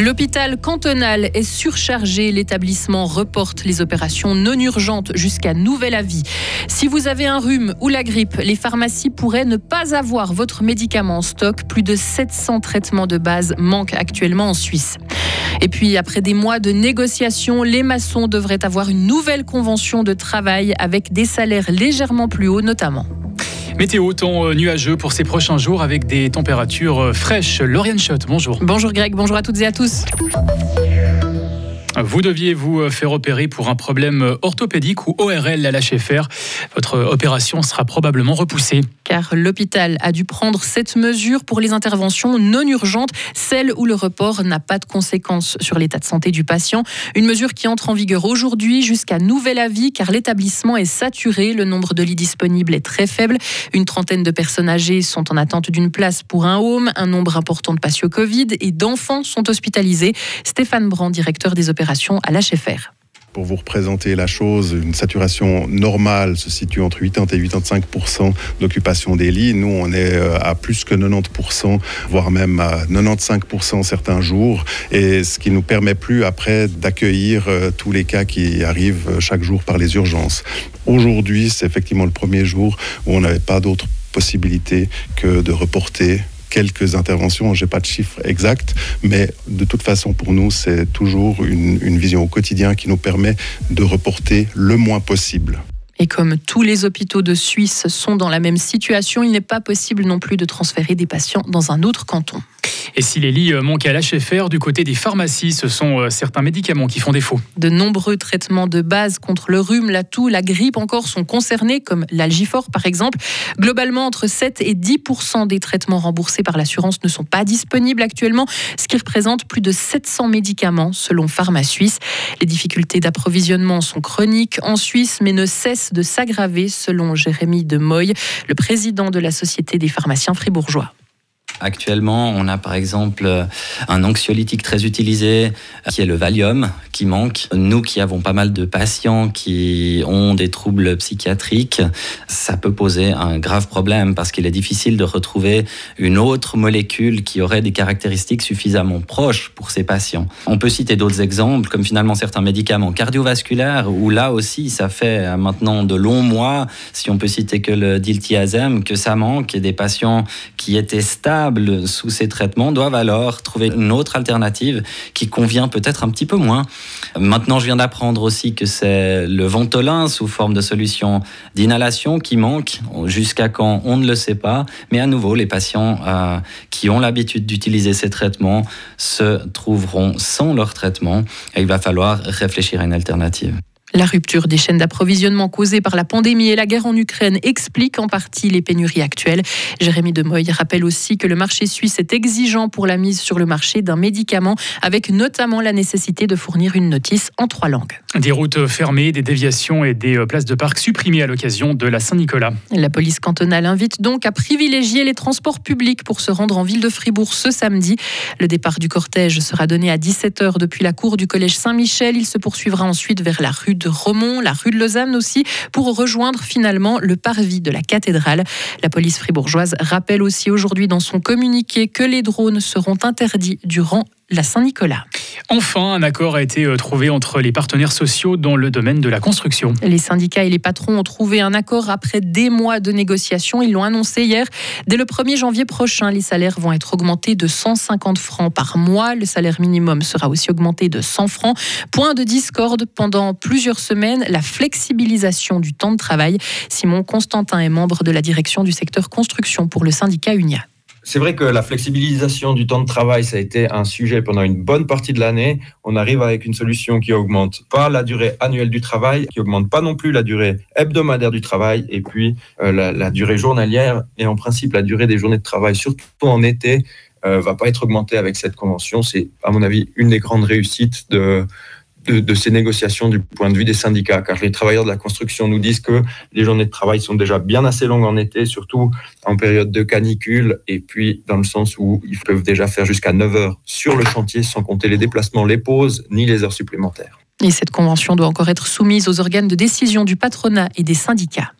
L'hôpital cantonal est surchargé. L'établissement reporte les opérations non urgentes jusqu'à nouvel avis. Si vous avez un rhume ou la grippe, les pharmacies pourraient ne pas avoir votre médicament en stock. Plus de 700 traitements de base manquent actuellement en Suisse. Et puis, après des mois de négociations, les maçons devraient avoir une nouvelle convention de travail avec des salaires légèrement plus hauts notamment. Météo, temps euh, nuageux pour ces prochains jours avec des températures euh, fraîches. Lauriane Schott, bonjour. Bonjour Greg, bonjour à toutes et à tous. Vous deviez vous euh, faire opérer pour un problème euh, orthopédique ou ORL à l'HFR. Votre opération sera probablement repoussée. Car l'hôpital a dû prendre cette mesure pour les interventions non urgentes, celles où le report n'a pas de conséquences sur l'état de santé du patient. Une mesure qui entre en vigueur aujourd'hui jusqu'à nouvel avis car l'établissement est saturé. Le nombre de lits disponibles est très faible. Une trentaine de personnes âgées sont en attente d'une place pour un home. Un nombre important de patients Covid et d'enfants sont hospitalisés. Stéphane Brand, directeur des opérations à l'HFR. Pour vous représenter la chose, une saturation normale se situe entre 80 et 85 d'occupation des lits. Nous, on est euh, à plus que 90 voire même à 95 certains jours. Et ce qui nous permet plus après d'accueillir euh, tous les cas qui arrivent euh, chaque jour par les urgences. Aujourd'hui, c'est effectivement le premier jour où on n'avait pas d'autre possibilité que de reporter quelques interventions. Je n'ai pas de chiffres exacts, mais de toute façon, pour nous, c'est toujours une vision au quotidien qui nous permet de reporter le moins possible. Et comme tous les hôpitaux de Suisse sont dans la même situation, il n'est pas possible non plus de transférer des patients dans un autre canton. Et si les lits euh, manquent à l'HFR, du côté des pharmacies, ce sont euh, certains médicaments qui font défaut. De nombreux traitements de base contre le rhume, la toux, la grippe encore sont concernés, comme l'algifort par exemple. Globalement, entre 7 et 10% des traitements remboursés par l'assurance ne sont pas disponibles actuellement, ce qui représente plus de 700 médicaments selon Pharma Suisse. Les difficultés d'approvisionnement sont chroniques en Suisse, mais ne cessent de s'aggraver selon Jérémy de Moy, le président de la Société des pharmaciens fribourgeois. Actuellement, on a par exemple euh, un anxiolytique très utilisé qui est le Valium qui manque. Nous qui avons pas mal de patients qui ont des troubles psychiatriques, ça peut poser un grave problème parce qu'il est difficile de retrouver une autre molécule qui aurait des caractéristiques suffisamment proches pour ces patients. On peut citer d'autres exemples comme finalement certains médicaments cardiovasculaires où là aussi ça fait maintenant de longs mois, si on peut citer que le diltiazem, que ça manque et des patients qui étaient stables sous ces traitements doivent alors trouver une autre alternative qui convient peut-être un petit peu moins. Maintenant, je viens d'apprendre aussi que c'est le Ventolin sous forme de solution d'inhalation qui manque. Jusqu'à quand, on ne le sait pas. Mais à nouveau, les patients euh, qui ont l'habitude d'utiliser ces traitements se trouveront sans leur traitement et il va falloir réfléchir à une alternative. La rupture des chaînes d'approvisionnement causée par la pandémie et la guerre en Ukraine explique en partie les pénuries actuelles. Jérémy Demoy rappelle aussi que le marché suisse est exigeant pour la mise sur le marché d'un médicament, avec notamment la nécessité de fournir une notice en trois langues. Des routes fermées, des déviations et des euh, places de parc supprimées à l'occasion de la Saint-Nicolas. La police cantonale invite donc à privilégier les transports publics pour se rendre en ville de Fribourg ce samedi. Le départ du cortège sera donné à 17h depuis la cour du collège Saint-Michel. Il se poursuivra ensuite vers la rue de Romont, la rue de Lausanne aussi, pour rejoindre finalement le parvis de la cathédrale. La police fribourgeoise rappelle aussi aujourd'hui dans son communiqué que les drones seront interdits durant la Saint-Nicolas. Enfin, un accord a été euh, trouvé entre les partenaires sociaux dans le domaine de la construction. Les syndicats et les patrons ont trouvé un accord après des mois de négociations. Ils l'ont annoncé hier. Dès le 1er janvier prochain, les salaires vont être augmentés de 150 francs par mois. Le salaire minimum sera aussi augmenté de 100 francs. Point de discorde pendant plusieurs semaines, la flexibilisation du temps de travail. Simon Constantin est membre de la direction du secteur construction pour le syndicat UNIA. C'est vrai que la flexibilisation du temps de travail, ça a été un sujet pendant une bonne partie de l'année. On arrive avec une solution qui augmente pas la durée annuelle du travail, qui augmente pas non plus la durée hebdomadaire du travail, et puis euh, la, durée journalière et en principe la durée des journées de travail, surtout en été, euh, va pas être augmentée avec cette convention. C'est à mon avis une des grandes réussites de de, ces négociations du point de vue des syndicats, car les travailleurs de la construction nous disent que les journées de travail sont déjà bien assez longues en été, surtout en période de canicule, et puis dans le sens où ils peuvent déjà faire jusqu'à 9 heures sur le chantier sans compter les déplacements, les pauses, ni les heures supplémentaires. Et cette convention doit encore être soumise aux organes de décision du patronat et des syndicats.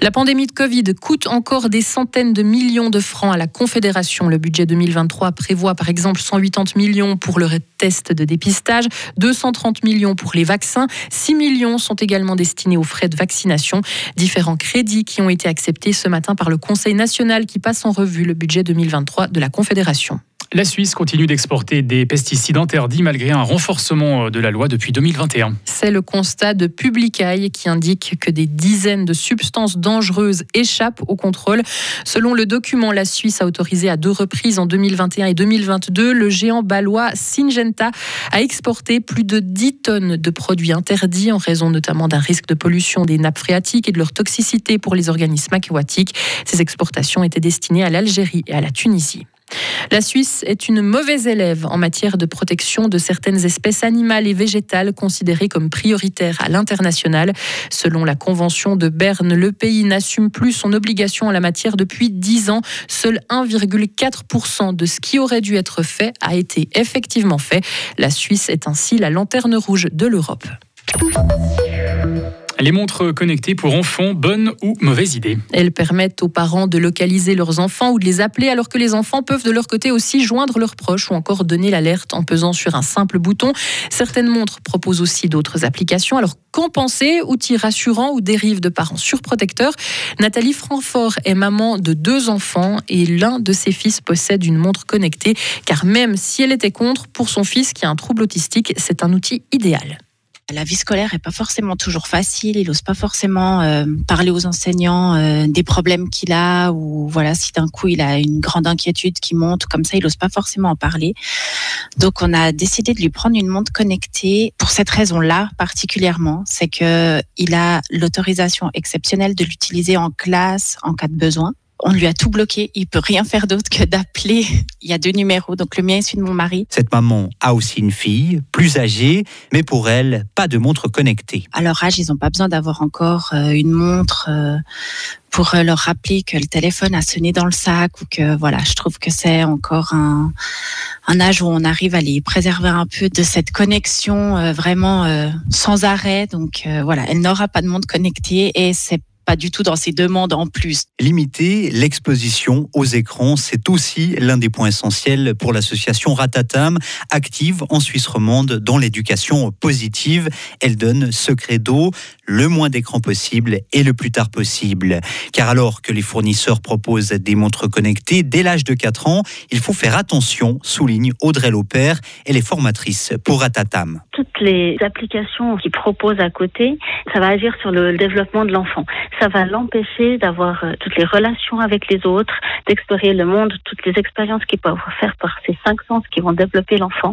La pandémie de Covid coûte encore des centaines de millions de francs à la Confédération. Le budget 2023 prévoit par exemple 180 millions pour le test de dépistage, 230 millions pour les vaccins, 6 millions sont également destinés aux frais de vaccination. Différents crédits qui ont été acceptés ce matin par le Conseil national qui passe en revue le budget 2023 de la Confédération. La Suisse continue d'exporter des pesticides interdits malgré un renforcement de la loi depuis 2021. C'est le constat de Publicaille qui indique que des dizaines de substances dangereuses échappent au contrôle. Selon le document, la Suisse a autorisé à deux reprises en 2021 et 2022 le géant balois Syngenta à exporter plus de 10 tonnes de produits interdits en raison notamment d'un risque de pollution des nappes phréatiques et de leur toxicité pour les organismes aquatiques. Ces exportations étaient destinées à l'Algérie et à la Tunisie. La Suisse est une mauvaise élève en matière de protection de certaines espèces animales et végétales considérées comme prioritaires à l'international. Selon la Convention de Berne, le pays n'assume plus son obligation en la matière depuis 10 ans. Seul 1,4% de ce qui aurait dû être fait a été effectivement fait. La Suisse est ainsi la lanterne rouge de l'Europe. Les montres connectées pour enfants, bonne ou mauvaise idée Elles permettent aux parents de localiser leurs enfants ou de les appeler alors que les enfants peuvent de leur côté aussi joindre leurs proches ou encore donner l'alerte en pesant sur un simple bouton. Certaines montres proposent aussi d'autres applications. Alors qu'en penser? Outils rassurants ou dérives de parents surprotecteurs? Nathalie Francfort est maman de deux enfants et l'un de ses fils possède une montre connectée car même si elle était contre, pour son fils qui a un trouble autistique, c'est un outil idéal. La vie scolaire est pas forcément toujours facile. Il n'ose pas forcément euh, parler aux enseignants euh, des problèmes qu'il a ou voilà si d'un coup il a une grande inquiétude qui monte comme ça, il n'ose pas forcément en parler. Donc on a décidé de lui prendre une montre connectée pour cette raison-là particulièrement, c'est que il a l'autorisation exceptionnelle de l'utiliser en classe en cas de besoin on lui a tout bloqué. Il peut rien faire d'autre que d'appeler. Il y a deux numéros, donc le mien est celui de mon mari. Cette maman a aussi une fille, plus âgée, mais pour elle, pas de montre connectée. À leur âge, ils n'ont pas besoin d'avoir encore euh, une montre euh, pour euh, leur rappeler que le téléphone a sonné dans le sac ou que voilà, je trouve que c'est encore un, un âge où on arrive à les préserver un peu de cette connexion vraiment sans arrêt. Donc voilà, elle n'aura pas de montre connectée et c'est pas du tout dans ses demandes en plus. Limiter l'exposition aux écrans, c'est aussi l'un des points essentiels pour l'association Ratatam, active en Suisse romande dans l'éducation positive. Elle donne ce credo, le moins d'écrans possible et le plus tard possible. Car alors que les fournisseurs proposent des montres connectées dès l'âge de 4 ans, il faut faire attention, souligne Audrey Lopère, elle est formatrice pour Ratatam. Toutes les applications qui proposent à côté, ça va agir sur le développement de l'enfant ça va l'empêcher d'avoir euh, toutes les relations avec les autres, d'explorer le monde, toutes les expériences qu'il peut faire par ces cinq sens qui vont développer l'enfant.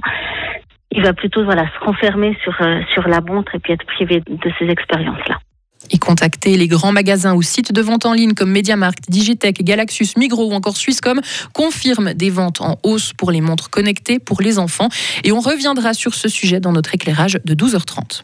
Il va plutôt voilà se renfermer sur euh, sur la montre et puis être privé de ces expériences-là. Et contacter les grands magasins ou sites de vente en ligne comme MediaMarkt, Digitech, Galaxus, Migros ou encore Swisscom confirment des ventes en hausse pour les montres connectées pour les enfants. Et on reviendra sur ce sujet dans notre éclairage de 12h30.